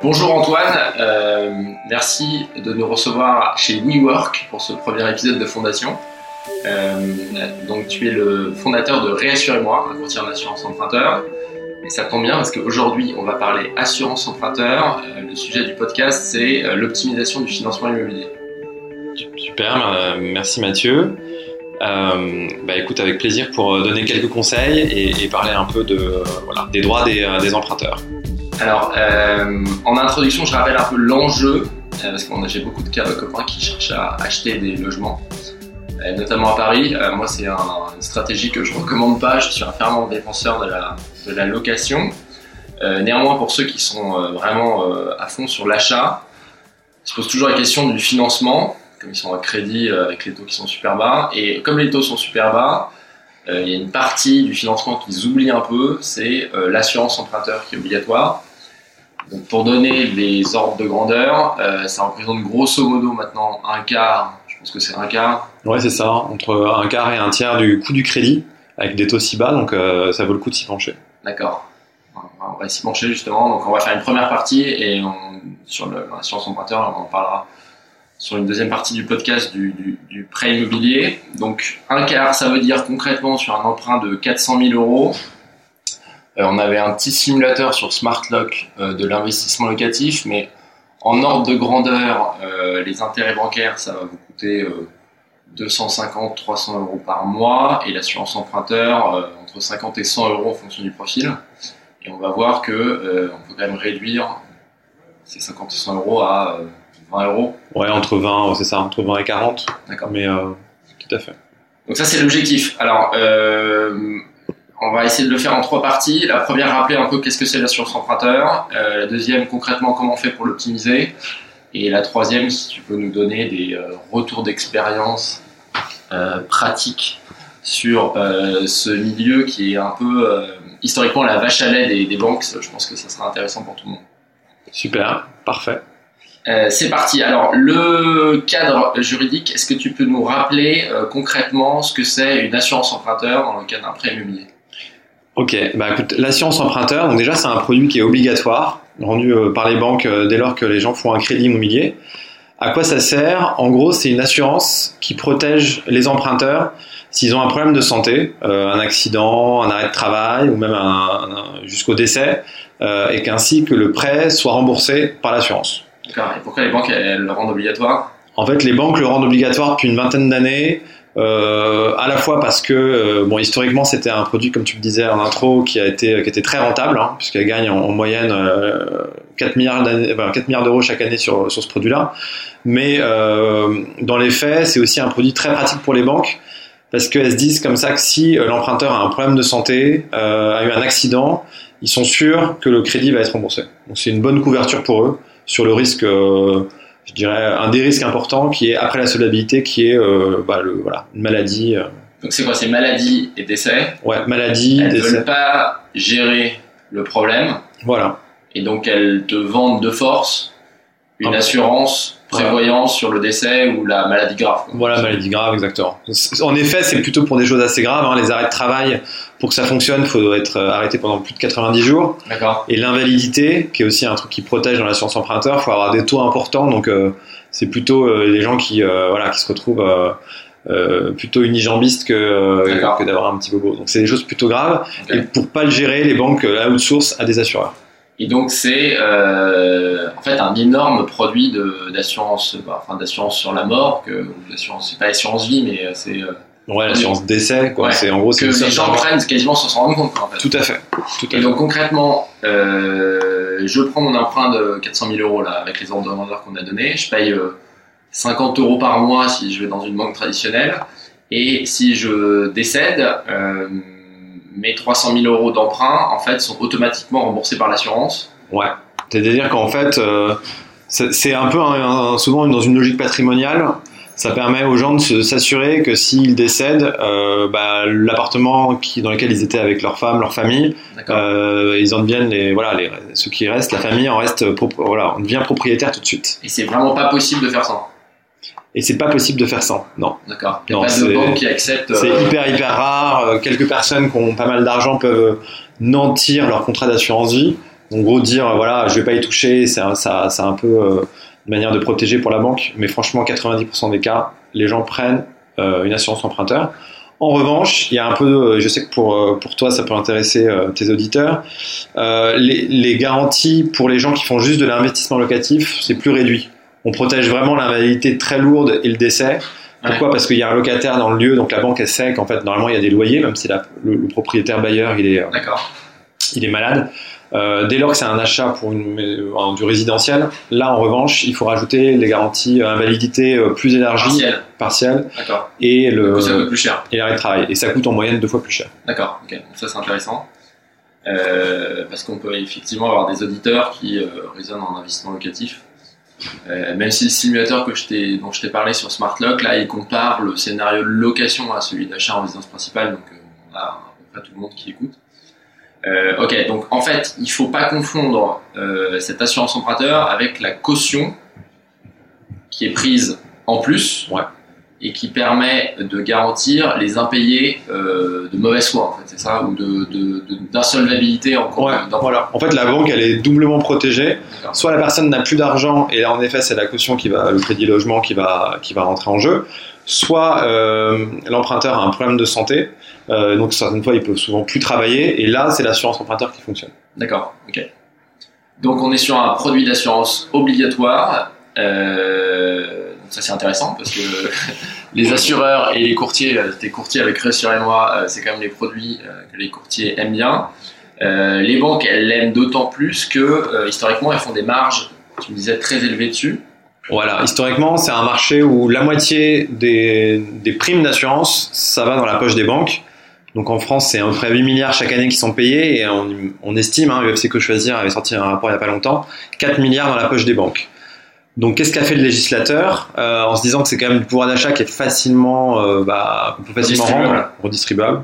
Bonjour Antoine, euh, merci de nous recevoir chez WeWork pour ce premier épisode de Fondation. Euh, donc tu es le fondateur de Réassurez-moi, un courtier en assurance emprunteur. Et ça tombe bien parce qu'aujourd'hui on va parler assurance emprunteur. Euh, le sujet du podcast c'est l'optimisation du financement immobilier. Super, merci Mathieu. Bah écoute, avec plaisir pour donner quelques conseils et, parler un peu des droits des emprunteurs. Alors euh, en introduction je rappelle un peu l'enjeu euh, parce que j'ai beaucoup de cas copains qui cherchent à acheter des logements. Euh, notamment à Paris. Moi, c'est un- une stratégie que je recommande pas. Je suis un fervent défenseur de la, de la location. Néanmoins, pour ceux qui sont vraiment à fond sur l'achat, se posent toujours la question du financement, comme ils sont à crédit avec les taux qui sont super bas. Et comme les taux sont super bas, il y a une partie du financement qu'ils oublient un peu, c'est l'assurance emprunteur qui est obligatoire. Donc pour donner les ordres de grandeur, euh, ça représente grosso modo maintenant un quart, je pense que c'est un quart, Ouais, c'est ça, entre un quart et un tiers du coût du crédit, avec des taux si bas, donc euh, ça vaut le coup de s'y pencher. D'accord. On va s'y pencher justement. Donc on va faire une première partie et on, sur le- l'assurance emprunteur, on en parlera sur une deuxième partie du podcast du, du, du prêt immobilier. Donc un quart, ça veut dire concrètement sur un emprunt de 400 000 euros. Euh, on avait un petit simulateur sur SmartLock euh, de l'investissement locatif, mais en ordre de grandeur, euh, les intérêts bancaires, ça va vous coûter euh, 250-300 euros par mois et l'assurance emprunteur euh, entre 50 et 100 euros en fonction du profil. Et on va voir que euh, on peut quand même réduire ces 50 et 100 euros à euh, 20 euros. Ouais, entre 20, c'est ça, entre 20 et 40, D'accord. mais tout à fait. Donc ça c'est l'objectif. Alors on va essayer de le faire en trois parties. La première, rappeler un peu qu'est-ce que c'est l'assurance emprunteur. Euh, la deuxième, concrètement comment on fait pour l'optimiser. Et la troisième, si tu peux nous donner des euh, retours d'expérience euh, pratiques sur euh, ce milieu qui est un peu euh, historiquement la vache à lait des, des banques. Je pense que ça sera intéressant pour tout le monde. Super, parfait. Euh, c'est parti. Alors, le cadre juridique, est-ce que tu peux nous rappeler euh, concrètement ce que c'est une assurance emprunteur dans le cadre d'un prêt immobilier? Ok, bah écoute, l'assurance emprunteur, donc déjà c'est un produit qui est obligatoire, rendu euh, par les banques euh, dès lors que les gens font un crédit immobilier. À quoi ça sert? En gros, c'est une assurance qui protège les emprunteurs s'ils ont un problème de santé, euh, un accident, un arrêt de travail ou même un, un- jusqu'au décès, euh, et qu'ainsi que le prêt soit remboursé par l'assurance. D'accord. Et pourquoi les banques elles le rendent obligatoire? En fait, les banques le rendent obligatoire depuis une vingtaine d'années, euh, à la fois parce que, euh, bon, historiquement, c'était un produit, comme tu le disais en intro, qui a été, qui était très rentable, hein, puisqu'elle gagne en, en moyenne euh, 4 milliards, d'années- enfin, 4 milliards d'euros chaque année sur, sur ce produit-là. Mais euh, dans les faits, c'est aussi un produit très pratique pour les banques, parce qu'elles se disent comme ça que si euh, l'emprunteur a un problème de santé, euh, a eu un accident, ils sont sûrs que le crédit va être remboursé. Donc c'est une bonne couverture pour eux sur le risque. Je dirais un des risques importants qui est après la solvabilité qui est euh, bah, le, voilà une maladie euh, Donc c'est quoi C'est maladie et décès? ouais maladie Elles ne décès. veulent pas gérer le problème voilà et donc elles te vendent de force une assurance prévoyant sur le décès ou la maladie grave. voilà maladie grave exactement. En effet c'est plutôt pour des choses assez graves hein, les arrêts de travail pour que ça fonctionne il faut être euh, arrêté pendant plus de 90 jours. D'accord. et l'invalidité qui est aussi un truc qui protège dans l'assurance emprunteur il faut avoir des taux importants. Donc euh, c'est plutôt euh, les gens qui euh, voilà qui se retrouvent euh, euh, plutôt unijambistes que, euh, que d'avoir un petit bobo. Donc c'est des choses plutôt graves. Et pour pas le gérer les banques euh, outsourcent à des assureurs Et donc c'est euh, en fait un énorme produit d'assurance, bah, enfin d'assurance sur la mort, que d'assurance, c'est pas assurance vie, mais euh, c'est euh, Ouais, l'assurance décès, quoi. Ouais. C'est en gros, que les gens prennent quasiment sans s'en rendre compte. quoi, en fait. Tout à fait. Tout à Et fait. donc concrètement, euh, je prends mon emprunt de 400 000 euros là avec les ordres de grandeur qu'on a donnés, je paye euh, 50 euros par mois si je vais dans une banque traditionnelle, et si je décède, euh, mes 300 000 euros d'emprunt en fait sont automatiquement remboursés par l'assurance. Ouais. C'est-à-dire qu'en fait, euh, c'est un peu un- un- souvent dans une logique patrimoniale. Ça permet aux gens de s'assurer que s'ils décèdent, euh, bah, l'appartement dans lequel ils étaient avec leur femme, leur famille, euh, ils en deviennent les voilà les ceux qui restent, la famille en reste voilà, on devient propriétaire tout de suite. Et c'est vraiment pas possible de faire ça. Et c'est pas possible de faire ça. Non. D'accord. Il n'y a pas de banque qui accepte. C'est euh, hyper hyper rare. Euh, Quelques personnes qui ont pas mal d'argent peuvent nantir leur contrat d'assurance vie, En gros, dire voilà, je vais pas y toucher, c'est un, ça, c'est un peu euh, une manière de protéger pour la banque. Mais franchement, 90% des cas, les gens prennent euh, une assurance emprunteur. En revanche, il y a un peu, je sais que pour, euh, pour toi, ça peut intéresser euh, tes auditeurs, euh, les, les garanties pour les gens qui font juste de l'investissement locatif, c'est plus réduit. On protège vraiment l'invalidité très lourde et le décès. Pourquoi Parce qu'il y a un locataire dans le lieu, donc la banque elle sait qu'en fait normalement il y a des loyers, même si la, le, le propriétaire bailleur il est, euh, il est malade. Euh, dès lors que c'est un achat pour une, euh, du résidentiel, là en revanche il faut rajouter les garanties euh, invalidité plus élargies, Partiel. partielles, D'accord. et le Du coup, ça coûte plus cher. et l'arrêt de travail. Et ça coûte en moyenne deux fois plus cher. D'accord. Ok. Donc ça c'est intéressant. Parce qu'on peut effectivement avoir des auditeurs qui raisonnent en investissement locatif. Euh, même si le simulateur que je dont je t'ai parlé sur SmartLock, là, il compare le scénario de location à celui d'achat en résidence principale, donc euh, on a à peu près tout le monde qui écoute. Euh, ok, donc en fait, il faut pas confondre euh, cette assurance emprunteur avec la caution qui est prise en plus Ouais. Et qui permet de garantir les impayés euh, de mauvaise foi, en fait, c'est ça, ou de, de, de- d'insolvabilité en cours Ouais, voilà. En fait, la banque, elle est doublement protégée. Soit la personne n'a plus d'argent, et là, en effet, c'est la caution qui va, le crédit logement qui va, qui va rentrer en jeu. Soit euh, l'emprunteur a un problème de santé, euh, donc certaines fois, il peut souvent plus travailler, et là, c'est l'assurance emprunteur qui fonctionne. D'accord, ok. Donc on est sur un produit d'assurance obligatoire. Euh, ça c'est intéressant parce que les assureurs et les courtiers, euh, t'es courtier avec Reassure et moi, euh, c'est quand même les produits euh, que les courtiers aiment bien. Euh, les banques, elles l'aiment d'autant plus que euh, historiquement, elles font des marges, tu me disais, très élevées dessus. Voilà, historiquement, c'est un marché où la moitié des, primes d'assurance, ça va dans la poche des banques. Donc en France, c'est à peu près 8 milliards chaque année qui sont payés et on, on estime, hein, UFC Que Choisir avait sorti un rapport il n'y a pas longtemps, 4 milliards dans la poche des banques. Donc qu'est-ce qu'a fait le législateur euh, en se disant que c'est quand même du pouvoir d'achat qui est facilement, euh, bah, qu'on peut facilement Redistribuable. rendre, redistribuable.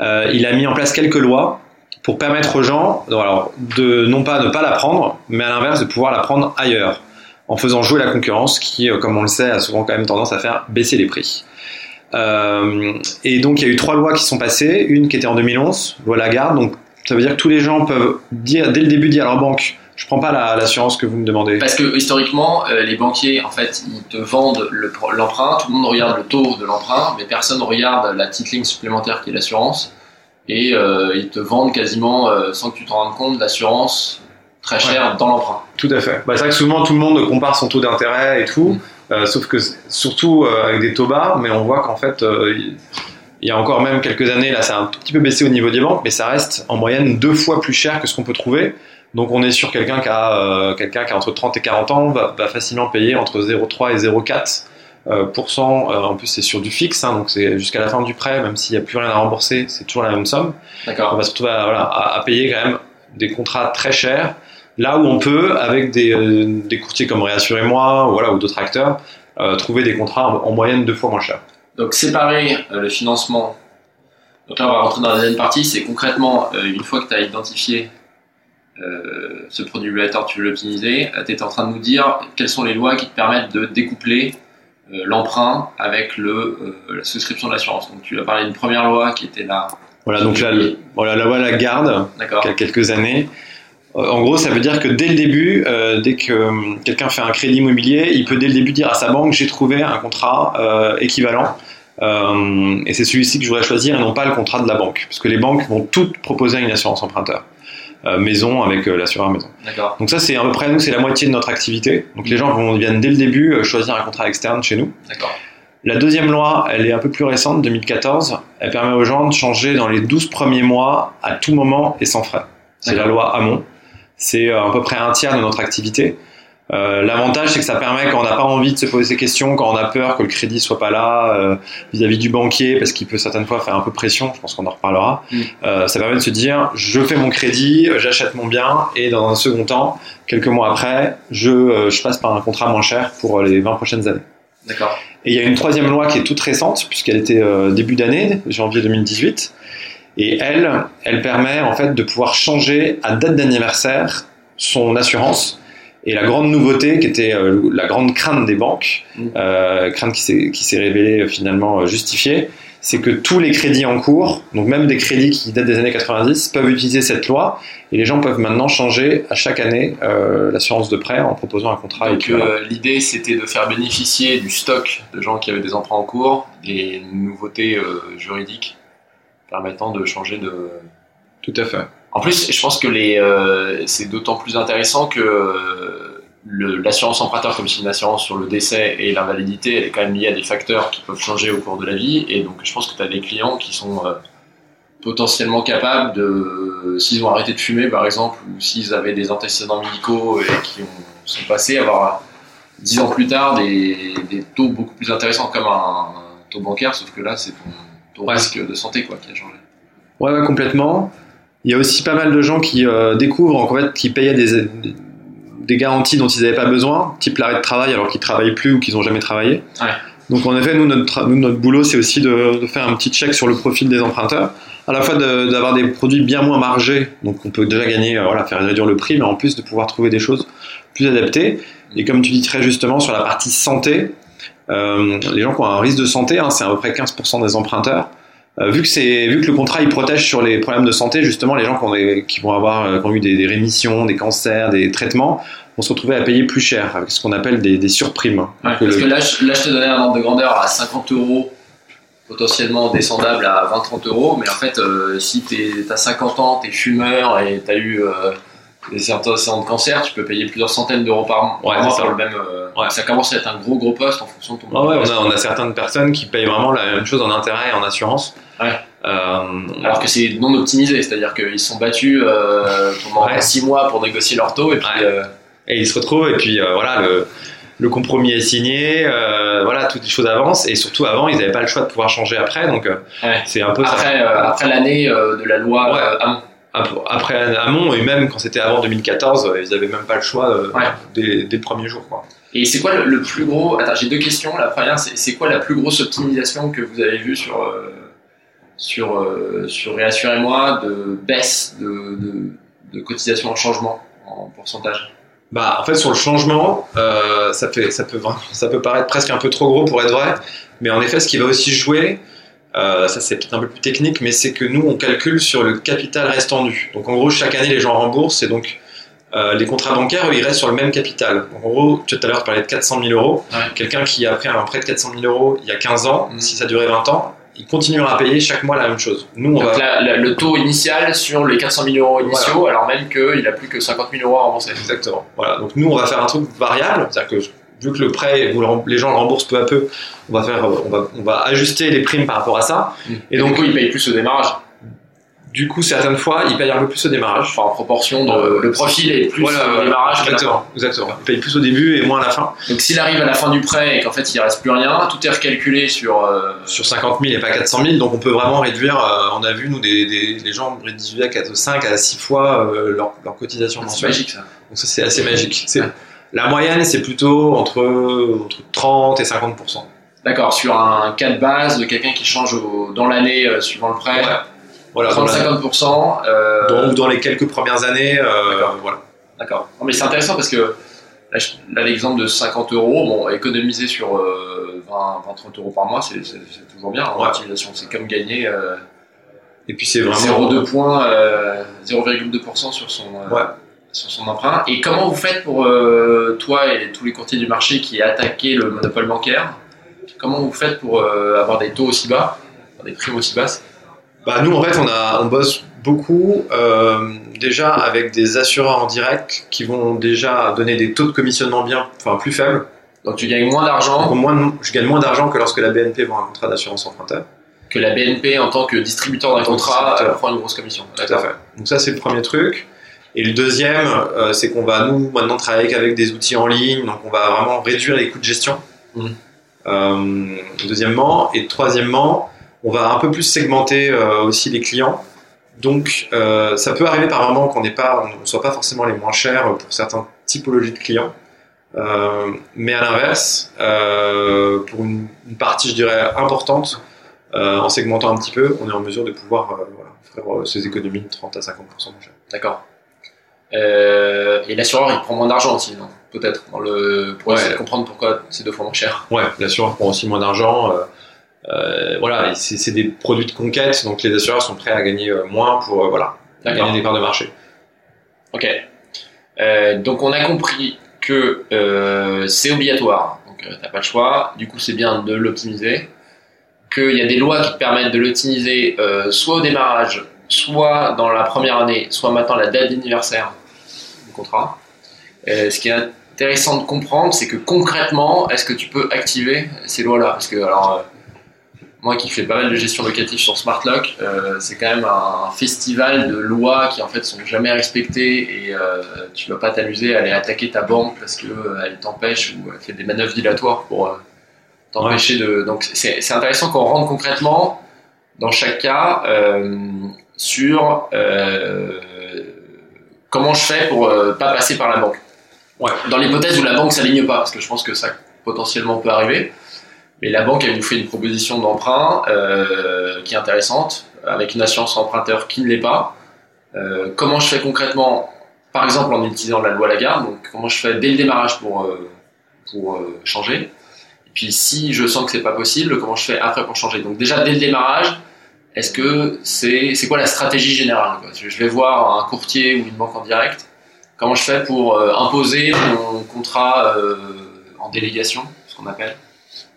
Euh, il a mis en place quelques lois pour permettre aux gens, alors, de non pas ne pas la prendre, mais à l'inverse de pouvoir la prendre ailleurs en faisant jouer la concurrence qui, comme on le sait, a souvent quand même tendance à faire baisser les prix. Et donc il y a eu trois lois qui sont passées, une qui était en 2011, loi Lagarde, donc ça veut dire que tous les gens peuvent dire dès le début dire à leur banque, je prends pas la- l'assurance que vous me demandez. Parce que historiquement, euh, les banquiers, en fait, ils te vendent le l'emprunt, tout le monde regarde le taux de l'emprunt, mais personne regarde la petite ligne supplémentaire qui est l'assurance. Et euh, ils te vendent quasiment, euh, sans que tu t'en rendes compte, l'assurance très chère dans l'emprunt. Tout à fait. Bah, c'est vrai que souvent tout le monde compare son taux d'intérêt et tout, Mm. sauf que surtout avec des taux bas, mais on voit qu'en fait il il y a encore même quelques années, là ça a un tout petit peu baissé au niveau des banques, mais ça reste en moyenne deux fois plus cher que ce qu'on peut trouver. Donc on est sur quelqu'un qui a euh, quelqu'un qui a entre 30 et 40 ans va, va facilement payer entre 0,3 et 0,4 euh, pour cent. Euh, en plus c'est sur du fixe, hein, donc c'est jusqu'à la fin du prêt, même s'il n'y a plus rien à rembourser, c'est toujours la même somme on va se retrouver à, voilà, à, à payer quand même des contrats très chers, là où on peut, avec des, euh, des courtiers comme Réassurez-moi ou, voilà, ou d'autres acteurs, euh, trouver des contrats en, en moyenne deux fois moins chers. Donc séparer euh, le financement. Donc là, on va rentrer dans la deuxième partie. C'est concrètement, une fois que tu as identifié euh, ce produit obligatoire, tu veux l'optimiser, tu es en train de nous dire quelles sont les lois qui te permettent de découpler euh, l'emprunt avec le, euh, la souscription de l'assurance. Donc tu as parlé d'une première loi qui était là. Voilà, donc le- voilà, la loi la garde, il y a quelques années. Euh, En gros, ça veut dire que dès le début, euh, dès que euh, quelqu'un fait un crédit immobilier, il peut dès le début dire à sa banque j'ai trouvé un contrat euh, équivalent. Euh, et c'est celui-ci que je voudrais choisir et non pas le contrat de la banque. Parce que les banques vont toutes proposer une assurance emprunteur. Euh, maison avec euh, l'assureur maison. Donc ça, c'est à peu près, nous, c'est la moitié de notre activité. Donc les gens vont, viennent dès le début euh, choisir un contrat externe chez nous. La deuxième loi, elle est un peu plus récente, 2014. Elle permet aux gens de changer dans les 12 premiers mois à tout moment et sans frais. C'est la loi Hamon. C'est à peu près un tiers de notre activité. Euh, L'avantage, c'est que ça permet quand on n'a pas envie de se poser ces questions, quand on a peur que le crédit soit pas là euh, vis-à-vis du banquier, parce qu'il peut certaines fois faire un peu pression. Je pense qu'on en reparlera. Mm. Euh, ça permet de se dire, je fais mon crédit, j'achète mon bien, et dans un second temps, quelques mois après, je, euh, je passe par un contrat moins cher pour les 20 prochaines années. D'accord. Et il y a une troisième loi qui est toute récente, puisqu'elle était euh, début d'année, janvier 2018. Et elle, elle permet en fait de pouvoir changer à date d'anniversaire son assurance. Et la grande nouveauté, qui était euh, la grande crainte des banques, Mm. euh, crainte qui s'est révélée euh, finalement justifiée, c'est que tous les crédits en cours, donc même des crédits qui datent des années 90, peuvent utiliser cette loi et les gens peuvent maintenant changer à chaque année euh, l'assurance de prêt en proposant un contrat. Donc euh, l'idée c'était de faire bénéficier du stock de gens qui avaient des emprunts en cours des nouveautés euh, juridiques permettant de changer de. Tout à fait. En plus, je pense que les c'est d'autant plus intéressant que l'assurance emprunteur, comme c'est une assurance sur le décès et l'invalidité, elle est quand même liée à des facteurs qui peuvent changer au cours de la vie. Et donc, je pense que tu as des clients qui sont euh, potentiellement capables de, s'ils ont arrêté de fumer, par exemple, ou s'ils avaient des antécédents médicaux et qui ont, sont passés, avoir dix ans plus tard des, des, taux beaucoup plus intéressants comme un, taux bancaire, sauf que là, c'est ton, risque de santé quoi, qui a changé. Ouais, ouais, complètement. Il y a aussi pas mal de gens qui euh, découvrent en fait qui payaient des, des garanties dont ils n'avaient pas besoin, type l'arrêt de travail alors qu'ils travaillent plus ou qu'ils n'ont jamais travaillé. Donc en effet, nous notre, notre boulot, c'est aussi de, faire un petit check sur le profil des emprunteurs, à la fois d'avoir des produits bien moins margés, donc on peut déjà gagner, euh, voilà, faire réduire le prix, mais en plus de pouvoir trouver des choses plus adaptées. Et comme tu dis très justement sur la partie santé, euh, les gens qui ont un risque de santé, hein, c'est à peu près 15% des emprunteurs. Euh, vu que c'est vu que le contrat il protège sur les problèmes de santé justement les gens qui, ont qui vont avoir euh, qui ont eu des, rémissions des cancers des traitements vont se retrouver à payer plus cher avec ce qu'on appelle des, des surprimes. Ouais, parce que là je, là je te donnais un ordre de grandeur à 50 euros potentiellement descendable à 20-30 euros mais en fait euh, si tu as 50 ans tu es fumeur et tu as eu des certains de cancer, tu peux payer plusieurs centaines d'euros par mois pour le même. Euh, ça commence à être un gros gros poste en fonction de ton. Ah ouais, on a, on a, certaines personnes qui payent vraiment la même chose en intérêt et en assurance. Ouais. Euh, Alors que c'est non optimisé, c'est-à-dire qu'ils sont battus euh, pendant 6 mois pour négocier leur taux et puis. Et ils se retrouvent et puis voilà le, le compromis est signé, voilà toutes les choses avancent et surtout avant ils n'avaient pas le choix de pouvoir changer après donc c'est un peu après après l'année de la loi après Amont et même quand c'était avant 2014, ils n'avaient même pas le choix euh, dès, le premier jour. Quoi. Et c'est quoi le, plus gros Attends, j'ai deux questions. La première, c'est quoi la plus grosse optimisation que vous avez vue sur euh, sur euh, sur réassurez-moi de baisse de, de, cotisation en changement en pourcentage? Bah, en fait, sur le changement, ça, fait, ça, peut, ça peut paraître presque un peu trop gros pour être vrai, mais en effet, ce qui va aussi jouer, euh, ça c'est peut-être un peu plus technique, mais c'est que nous on calcule sur le capital restant dû. Donc en gros chaque année les gens remboursent et donc euh, les contrats bancaires ils restent sur le même capital. Donc en gros tout à l'heure tu parlais de 400 000 euros. Quelqu'un qui a pris un prêt de 400 000 euros il y a 15 ans, mm. si ça durait 20 ans, il continuera à payer chaque mois la même chose. Nous, on Donc va... le taux initial sur les 400 000 euros initiaux, alors même qu'il a plus que 50 000 euros à rembourser. Exactement. Voilà. Donc nous, on va faire un truc variable, c'est-à-dire que vu que le prêt, les gens le remboursent peu à peu, on va faire, on va, on va ajuster les primes par rapport à ça. Mm. Et donc, ils payent plus au démarrage. Du coup, certaines fois, ils payent un peu plus au démarrage. Enfin, en proportion, de, le profil est plus au démarrage. Exactement, exactement. Ils payent plus au début et moins à la fin. Donc, s'il arrive à la fin du prêt et qu'en fait, il reste plus rien, tout est recalculé sur. Euh, sur 50 000 et pas 400 000. Donc, on peut vraiment réduire. Euh, on a vu, nous, des, des, des gens réduire à 4, 5 à 6 fois euh, leur, leur, cotisation mensuelle. C'est magique, ça. Donc, ça, c'est assez magique. C'est, la moyenne, c'est plutôt entre, entre 30 et 50% D'accord, sur un cas de base de quelqu'un qui change dans l'année euh, suivant le prêt, voilà, 30-50%. Euh... Donc dans les quelques premières années, euh, voilà. D'accord. Mais c'est intéressant parce que là, l'exemple de 50 euros, bon, économiser sur 20-30 euh, euros par mois, c'est toujours bien en utilisation. C'est comme gagner. et puis c'est vraiment 0,2 points, 0,2% sur son sur son emprunt. Et comment vous faites pour euh, toi et tous les courtiers du marché qui attaqué le monopole bancaire? Comment vous faites pour euh, avoir des taux aussi bas, des primes aussi basses? Bah, Nous, en fait, on, a, on bosse beaucoup euh, déjà avec des assureurs en direct qui vont déjà donner des taux de commissionnement bien, enfin plus faibles. Donc tu gagnes moins d'argent moins, Je gagne moins d'argent que lorsque la BNP vend un contrat d'assurance emprunteur. Que la BNP, en tant que distributeur d'un contrat, prend une grosse commission. Tout à fait. Donc ça, c'est le premier truc. Et le deuxième, euh, c'est qu'on va nous maintenant travailler avec des outils en ligne, donc on va vraiment réduire les coûts de gestion. Mmh. Euh, deuxièmement, et troisièmement, on va un peu plus segmenter euh, aussi les clients. Donc, ça peut arriver par moment qu'on ne soit pas forcément les moins chers pour certaines typologies de clients. mais à l'inverse, pour une, partie, je dirais, importante, en segmentant un petit peu, on est en mesure de pouvoir faire ces économies de 30 à 50% moins cher. D'accord. Euh, et l'assureur, il prend moins d'argent aussi, Peut-être, le... pour essayer de comprendre pourquoi c'est deux fois moins cher. Ouais, l'assureur prend aussi moins d'argent. Euh, euh, voilà, c'est des produits de conquête, donc les assureurs sont prêts à gagner moins pour voilà gagner des parts de marché. Ok. Donc on a compris que c'est obligatoire, donc t'as pas le choix. Du coup, c'est bien de l'optimiser. Qu'il y a des lois qui te permettent de l'optimiser euh, soit au démarrage, soit dans la première année, soit maintenant la date d'anniversaire du contrat. Euh, ce qui est intéressant de comprendre, c'est que concrètement, est-ce que tu peux activer ces lois-là? Parce que alors euh, moi qui fais pas mal de gestion locative sur SmartLock, euh, c'est quand même un festival de lois qui en fait sont jamais respectées et euh, tu vas pas t'amuser à aller attaquer ta banque parce que euh, elle t'empêche ou elle fait des manœuvres dilatoires pour t'empêcher de. Donc c'est intéressant qu'on rentre concrètement dans chaque cas sur euh, comment je fais pour euh, pas passer par la banque. Ouais. Dans l'hypothèse où la banque s'aligne pas, parce que je pense que ça potentiellement peut arriver. Mais la banque, elle nous fait une proposition d'emprunt euh, qui est intéressante, avec une assurance emprunteur qui ne l'est pas. Euh, comment je fais concrètement, par exemple en utilisant la loi Lagarde, donc comment je fais dès le démarrage pour, pour changer. Et puis si je sens que c'est pas possible, comment je fais après pour changer? Donc déjà dès le démarrage, est-ce que c'est c'est quoi la stratégie générale quoi? Je vais voir un courtier ou une banque en direct. Comment je fais pour euh, imposer mon contrat euh, en délégation, ce qu'on appelle?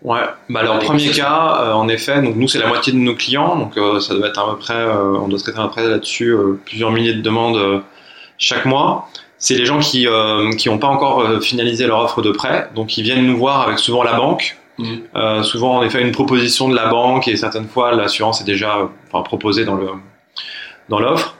Ouais, bah alors premier cas, euh, en effet, donc nous c'est la moitié de nos clients, donc ça doit être à peu près, on doit traiter à peu près là-dessus plusieurs milliers de demandes chaque mois. C'est les gens qui qui n'ont pas encore finalisé leur offre de prêt, donc ils viennent nous voir avec souvent la banque. Mhm. Euh, souvent en effet une proposition de la banque et certaines fois l'assurance est déjà euh, enfin, proposée dans le dans l'offre.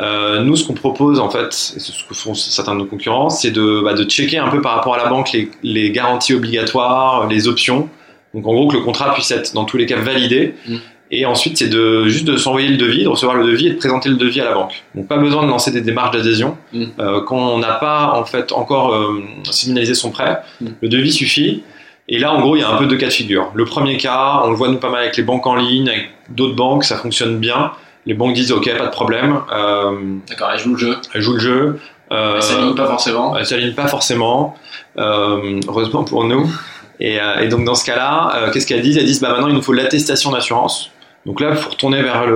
Euh, nous, ce qu'on propose en fait, ce que font certains de nos concurrents, c'est de, bah, de checker un peu par rapport à la banque les, les garanties obligatoires, les options. Donc en gros que le contrat puisse être dans tous les cas validé. Mm. Et ensuite, c'est de juste de s'envoyer le devis, de recevoir le devis et de présenter le devis à la banque. Donc pas besoin de lancer des démarches d'adhésion. Euh, quand on n'a pas en fait encore euh, signalisé son prêt, Mm. le devis suffit. Et là, en gros, il y a un peu deux cas de figure. Le premier cas, on le voit nous pas mal avec les banques en ligne, avec d'autres banques, ça fonctionne bien. Les banques disent OK, pas de problème, euh, D'accord, elle joue le jeu. elles jouent le jeu. Euh, Elle s'aligne pas forcément. elles s'alignent pas forcément, euh, heureusement pour nous. Et, euh, et donc dans ce cas-là, qu'est-ce qu'elles disent? Elles disent bah maintenant il nous faut l'attestation d'assurance. Donc là, il faut retourner vers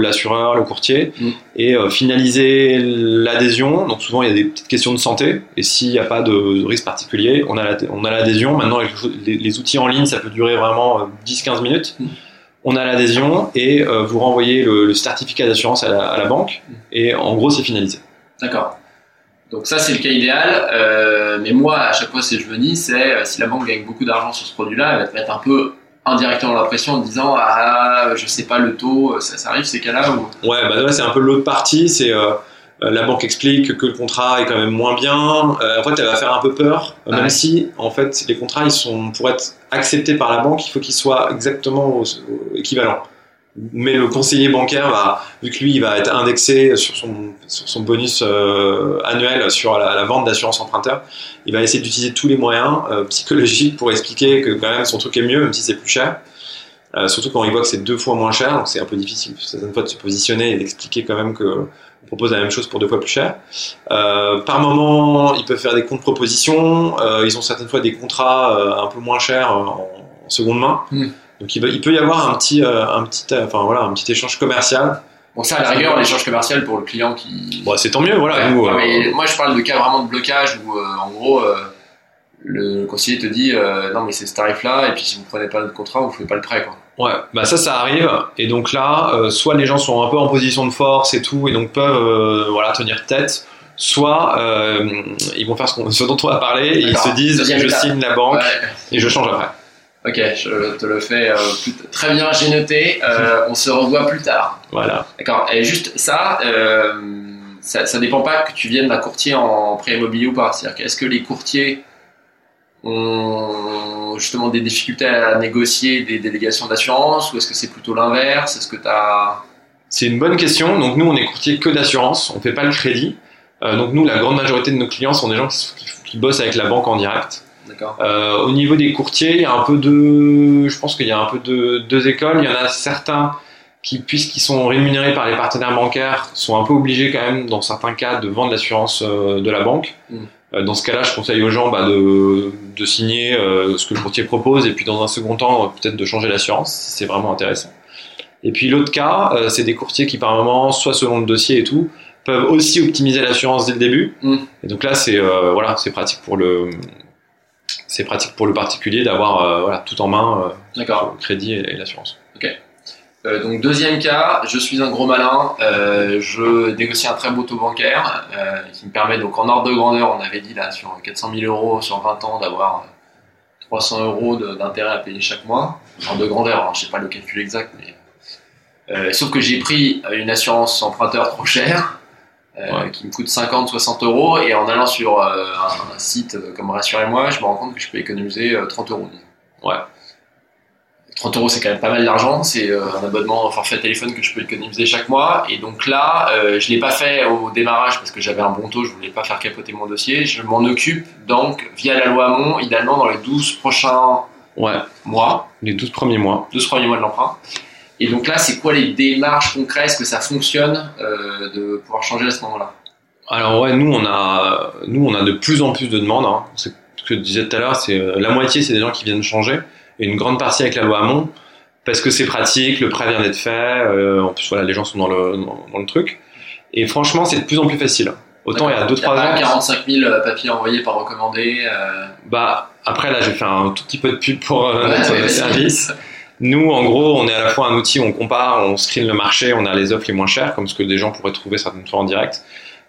l'assureur, le, courtier, Mm. et euh, finaliser l'adhésion. Donc souvent il y a des petites questions de santé, et s'il n'y a pas de risque particulier, on a la- on a l'adhésion. Maintenant avec les, les outils en ligne, ça peut durer vraiment euh, 10-15 minutes. Mm. On a l'adhésion et euh, vous renvoyez le, le certificat d'assurance à la, à la banque, Mm. et en gros c'est finalisé. D'accord. Donc ça c'est le cas idéal, euh, mais moi à chaque fois si je me dis c'est euh, si la banque gagne beaucoup d'argent sur ce produit-là, elle va te mettre un peu indirectement la pression en disant ah je sais pas le taux, ça, ça arrive ces cas-là ou? Ouais, bah là c'est un peu l'autre partie, c'est euh, euh, la banque explique que le contrat est quand même moins bien. Euh, en fait, elle va faire un peu peur, euh, même Ouais. si en fait les contrats ils sont pour être acceptés par la banque, il faut qu'ils soient exactement au- au- équivalents. Mais le conseiller bancaire va, vu que lui il va être indexé sur son bonus euh, annuel sur la, vente d'assurance emprunteur, il va essayer d'utiliser tous les moyens euh, psychologiques pour expliquer que quand même son truc est mieux, même si c'est plus cher. Euh, surtout quand il voit que c'est deux fois moins cher, donc c'est un peu difficile certaines fois de se positionner et d'expliquer quand même que on propose la même chose pour deux fois plus cher. Par moment, ils peuvent faire des contre-propositions. Ils ont certaines fois des contrats un peu moins chers en, en seconde main. Hmm. Donc il, va- il peut y avoir un petit, euh, un petit, euh, enfin voilà, un petit échange commercial. bon ça à la rigueur l'échange commercial pour le client qui Bon, c'est tant mieux, voilà. Ouais, nous, euh, mais moi je parle de cas vraiment de blocage où en gros le conseiller te dit non mais c'est ce tarif là et puis si vous prenez pas notre contrat vous faites pas le prêt quoi. Ouais, bah ça, ça arrive. Et donc là, euh, soit les gens sont un peu en position de force et tout, et donc peuvent euh, voilà tenir tête. Soit euh, ils vont faire ce, ce dont on a parlé, et ils se disent je signe la banque Ouais. et je change après. Ok, je te le fais euh, plus très bien, j'ai noté. Euh, on se revoit plus tard. Voilà. D'accord. Et juste ça, euh, ça, ça dépend pas que tu viennes d'un courtier en prêt immobilier ou pas. C'est-à-dire que est-ce que les courtiers ont justement des difficultés à négocier des délégations d'assurance ou est-ce que c'est plutôt l'inverse? Est-ce que tu as C'est une bonne question. Donc nous, on est courtier que d'assurance, on fait pas le crédit. Donc nous, la grande majorité de nos clients sont des gens qui bossent avec la banque en direct. Euh, au niveau des courtiers, il y a un peu de, je pense qu'il y a un peu de deux écoles. Il y en a certains qui, puisqu'ils sont rémunérés par les partenaires bancaires, sont un peu obligés quand même, dans certains cas, de vendre l'assurance euh, de la banque. Mm. Euh, dans ce cas-là, je conseille aux gens bah, de, de signer euh, ce que le courtier propose et puis dans un second temps, peut-être de changer l'assurance si c'est vraiment intéressant. Et puis l'autre cas, euh, c'est des courtiers qui par moment, soit selon le dossier et tout, peuvent aussi optimiser l'assurance dès le début. Mm. Et donc là, c'est euh, voilà, c'est pratique pour le c'est pratique pour le particulier d'avoir euh, voilà, tout en main, euh, le crédit et, et l'assurance. Euh, donc deuxième cas, je suis un gros malin, euh, je négocie un très beau taux bancaire euh, qui me permet donc en ordre de grandeur, on avait dit là sur 400 000 euros sur 20 ans d'avoir 300 euros d'intérêt à payer chaque mois. En ordre de grandeur, hein, je sais pas le calcul exact, mais sauf que j'ai pris une assurance emprunteur trop chère. Euh, Ouais. qui me coûte 50-60 euros et en allant sur euh, un, un site euh, comme Rassurez-moi, je me rends compte que je peux économiser euh, 30 euros. Ouais. 30 euros, c'est quand même pas mal d'argent. C'est un abonnement forfait téléphone que je peux économiser chaque mois. Et donc là, euh, je l'ai pas fait au démarrage parce que j'avais un bon taux, je voulais pas faire capoter mon dossier. Je m'en occupe donc via la loi Hamon, idéalement dans les 12 prochains Ouais, mois, les 12 premiers mois. 12 premiers mois de l'emprunt. Et donc là, c'est quoi les démarches concrètes Est-ce que ça fonctionne euh, de pouvoir changer à ce moment-là? Alors ouais, nous on a, nous on a de plus en plus de demandes. Hein. C'est ce que je disais tout à l'heure, c'est euh, la moitié c'est des gens qui viennent changer et une grande partie avec la loi Hamon parce que c'est pratique, le prêt vient d'être fait. euh, en plus voilà, les gens sont dans le dans, dans le truc. Et franchement, c'est de plus en plus facile. Autant il y a D'accord. 2-3 pas ans, 45 000 papiers envoyés par recommandé. euh, bah après là j'ai fait un tout petit peu de pub pour euh, notre ouais, vas-y. service. Nous, en gros, on est à la fois un outil, on compare, on screen le marché, on a les offres les moins chères, comme ce que des gens pourraient trouver certaines fois en direct.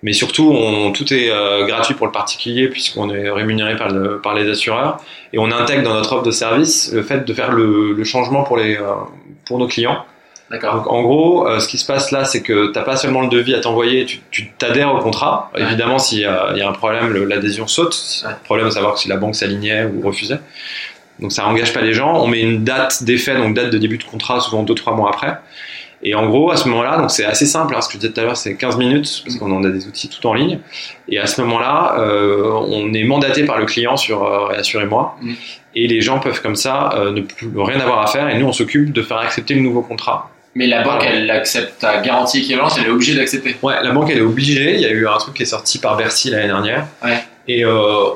Mais surtout, on, tout est euh, gratuit pour le particulier puisqu'on est rémunéré par, le- par les assureurs et on intègre dans notre offre de service le fait de faire le, le changement pour, les, euh, pour nos clients. D'accord. Donc en gros, euh, ce qui se passe là, c'est que t'as pas seulement le devis à t'envoyer, tu tu t'adhères au contrat. Ouais. Évidemment, s'il y, y a un problème, l'adhésion saute. Ouais. Le problème, de savoir si la banque s'alignait ou refusait. Donc ça engage pas les gens. On met une date d'effet, donc date de début de contrat, souvent 2-3 mois après. Et en gros, à ce moment-là, donc c'est assez simple, hein, ce que je disais tout à l'heure, c'est 15 minutes, parce qu'on en a des outils tout en ligne. Et à ce moment-là, euh, on est mandaté par le client sur euh, Réassurez-moi. Mm. Et les gens peuvent comme ça euh, ne plus rien avoir à faire. Et nous, on s'occupe de faire accepter le nouveau contrat. Mais la banque, elle accepte ta garantie équivalente, elle est obligée d'accepter. Ouais, la banque elle est obligée. Il y a eu un truc qui est sorti par Bercy l'année dernière. Ouais. Et euh,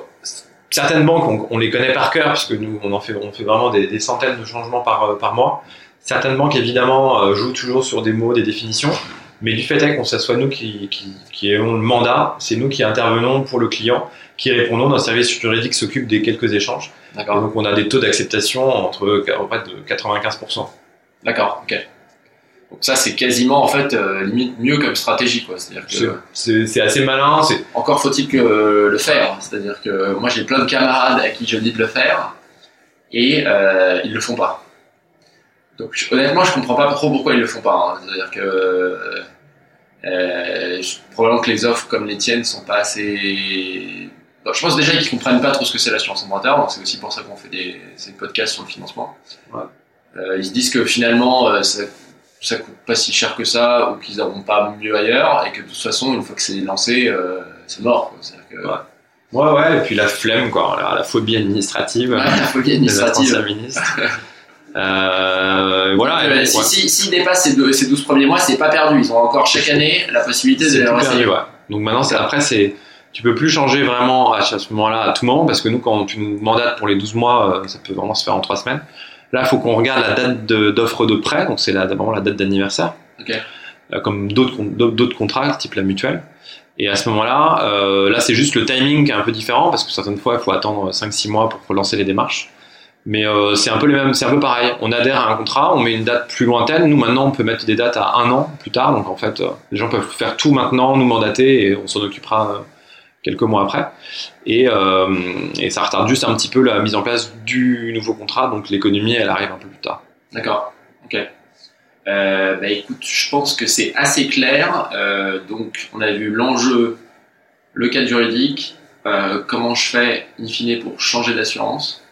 certaines banques, on, on les connaît par cœur parce que nous on en fait, on fait vraiment des, des centaines de changements par euh, par mois. Certaines banques évidemment euh, jouent toujours sur des mots, des définitions. Mais du fait est qu'on ça soit nous qui, qui, qui ayons le mandat, c'est nous qui intervenons pour le client, qui répondons. Notre service juridique s'occupe des quelques échanges. D'accord. donc on a des taux d'acceptation entre en fait, de 95%. D'accord, ok. Donc ça, c'est quasiment, en fait, euh, limite mieux comme stratégie, quoi. C'est-à-dire C'est- que, C'est c'est assez malin. Encore faut-il que euh, le faire. C'est-à-dire que moi, j'ai plein de camarades à qui je dis de le faire, et euh, ils le font pas. Donc je- honnêtement, je comprends pas trop pourquoi ils le font pas. hein. C'est-à-dire que euh, je- probablement que les offres comme les tiennes sont pas assez. Je pense déjà qu'ils comprennent pas trop ce que c'est l'assurance emprunteur, donc c'est aussi pour ça qu'on fait des, ces podcasts sur le financement. Ouais. Ils se disent que finalement, ça, ça coûte pas si cher que ça, ou qu'ils n'auront pas mieux ailleurs, et que de toute façon, une fois que c'est lancé, euh, c'est mort. quoi. C'est-à-dire que, Ouais. Ouais, ouais, et puis la flemme, quoi, la, la phobie administrative. Ouais, la phobie administrative. Euh, voilà. Euh, et- si, ouais. si, s'ils dépassent ces, deux- ces 12 premiers mois, c'est pas perdu. Ils ont encore chaque année la possibilité de les perdu, ouais. Donc maintenant, c'est, après, c'est, tu peux plus changer vraiment à ce moment-là, à tout moment, parce que nous, quand tu nous mandates pour les 12 mois, euh, ça peut vraiment se faire en 3 semaines. Là, il faut qu'on regarde la date d'offre de prêt, donc c'est la, d'abord la date d'anniversaire, euh, comme d'autres, con- d'autres d'autres contrats, type la mutuelle. Et à ce moment-là, euh, là, c'est juste le timing qui est un peu différent, parce que certaines fois, il faut attendre 5-6 mois pour relancer les démarches. Mais euh, c'est un peu les mêmes, c'est un peu pareil. On adhère à un contrat, on met une date plus lointaine. Nous maintenant, on peut mettre des dates à un an plus tard. Donc en fait, euh, les gens peuvent faire tout maintenant, nous mandater, et on s'en occupera quelques mois après. Et, euh, et ça retarde juste un petit peu la mise en place du nouveau contrat. Donc l'économie, elle arrive un peu plus tard. D'accord. Ok. Euh, bah écoute, je pense que c'est assez clair. Euh, donc, on a vu l'enjeu, le cadre juridique, comment je fais in fine pour changer d'assurance.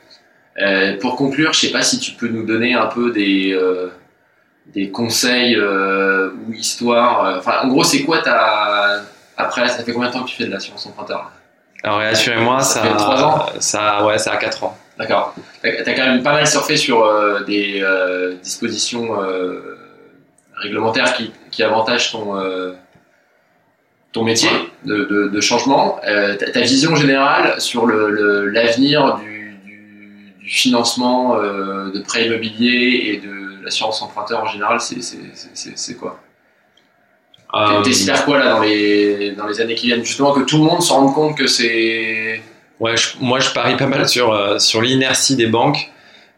Pour conclure, je sais pas si tu peux nous donner un peu des des conseils ou histoires. Enfin, en gros, c'est quoi ta après ça fait combien de temps que tu fais de l'assurance emprunteur là Alors rassurez-moi, Ça ça, fait trois ans ça, ouais, ça a 4 ans. D'accord. T'as t'as quand même pas mal surfé sur euh, des euh, dispositions euh, réglementaires qui, qui avantagent ton, ton métier de, de, de changement, ta, vision générale sur l'avenir le, du, du, du, financement de prêts immobiliers et de l'assurance emprunteur en général, c'est quoi? T'espères quoi là dans les, dans les années qui viennent Justement que tout le monde se rende compte que c'est... Ouais, je, moi je parie pas mal sur, euh, sur l'inertie des banques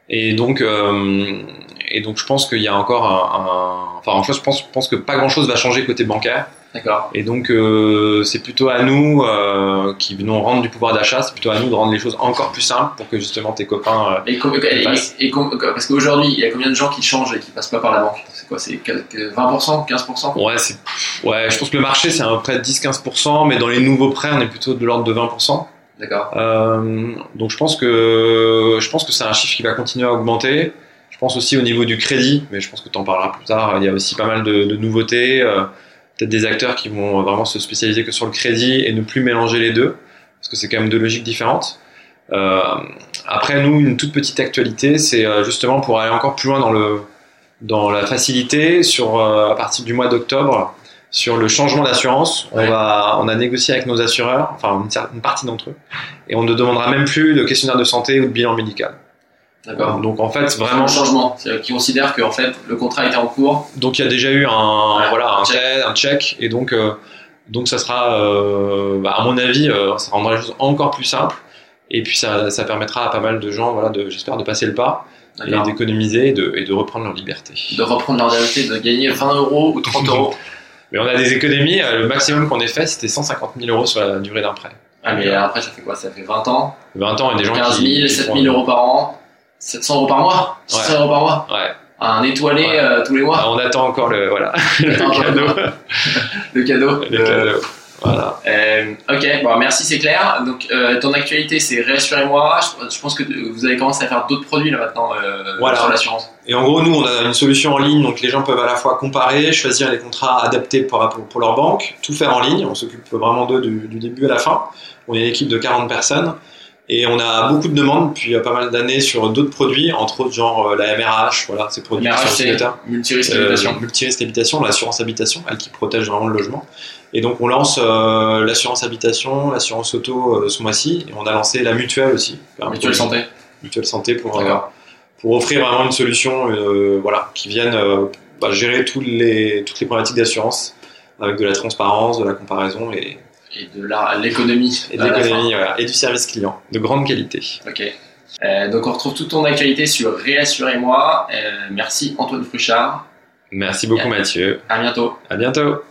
et donc, euh, et donc je pense qu'il y a encore un, un... enfin je pense, je pense que pas grand chose va changer côté bancaire. D'accord. Et donc, euh, c'est plutôt à nous euh, qui venons rendre du pouvoir d'achat, c'est plutôt à nous de rendre les choses encore plus simples pour que justement tes copains. Euh, et, et, et, parce qu'aujourd'hui, il y a combien de gens qui changent et qui passent pas par la banque? C'est quoi C'est 20%, 15% Ouais, c'est, ouais, je pense que le marché c'est à peu près 10-15%, mais dans les nouveaux prêts, on est plutôt de l'ordre de 20%. D'accord. Donc je pense que je pense que c'est un chiffre qui va continuer à augmenter. Je pense aussi au niveau du crédit, mais je pense que tu en parleras plus tard. Il y a aussi pas mal de, de nouveautés. Peut-être des acteurs qui vont vraiment se spécialiser que sur le crédit et ne plus mélanger les deux, parce que c'est quand même deux logiques différentes. Euh, après, nous, une toute petite actualité, c'est euh, justement pour aller encore plus loin dans, le, dans la facilité, sur, euh, à partir du mois d'octobre, sur le changement d'assurance, on, Ouais. va, on a négocié avec nos assureurs, enfin une, une partie d'entre eux, et on ne demandera même plus de questionnaire de santé ou de bilan médical. D'accord. Donc en fait, Vraiment vraiment, changement. C'est-à-dire qu'ils considèrent qu'en fait, le contrat était en cours. Donc il y a déjà eu un Ouais, voilà un check. un check et donc euh, donc ça sera euh, bah, à mon avis euh, ça rendra les choses encore plus simples et puis ça, ça permettra à pas mal de gens voilà de j'espère de passer le pas et d'économiser et de, et de reprendre leur liberté. De reprendre leur liberté, de gagner 20 euros ou 30 euros. Mais on a des économies euh, le maximum qu'on ait fait c'était 150 000 euros sur la durée d'un prêt. Ah, mais après, ça fait quoi? Ça fait 20 ans 20 ans et des gens 15 qui 000, qui 7 font- 000 euros par an 700 euros par mois 600 euros par mois Ouais. Un étoilé Ouais. euh, tous les mois on attend encore le voilà le cadeau Le cadeau. le Euh, cadeau. Voilà. Euh, ok, bon, merci, c'est clair. Donc, euh, ton actualité, c'est Réassurez-moi. Je, je pense que vous avez commencé à faire d'autres produits là maintenant euh, Voilà. sur l'assurance. Et en gros, nous, on a une solution en ligne, donc les gens peuvent à la fois comparer, choisir les contrats adaptés pour, pour, pour leur banque, tout faire en ligne. On s'occupe vraiment d'eux du, du début à la fin. On est une équipe de 40 personnes. Et on a beaucoup de demandes depuis euh, pas mal d'années sur d'autres produits, entre autres genre euh, la MRH, voilà, ces produits MRH, c'est multirisque Euh, habitation. multirisque habitation, l'assurance habitation, elle qui protège vraiment le logement. Et donc on lance euh, l'assurance habitation, l'assurance auto euh, ce mois-ci, et on a lancé la mutuelle aussi. Mutuelle santé. mutuelle santé pour, euh, pour offrir vraiment une solution euh, voilà, qui vienne euh, bah, gérer tous les, toutes les problématiques d'assurance avec de la transparence, de la comparaison et, Et de l'économie. et de l'économie et du service client de grande qualité. Ok. Euh, donc, on retrouve toute ton actualité sur Réassurez-moi. Euh, merci Antoine Fruchard. Merci beaucoup. Mathieu. À bientôt. À bientôt.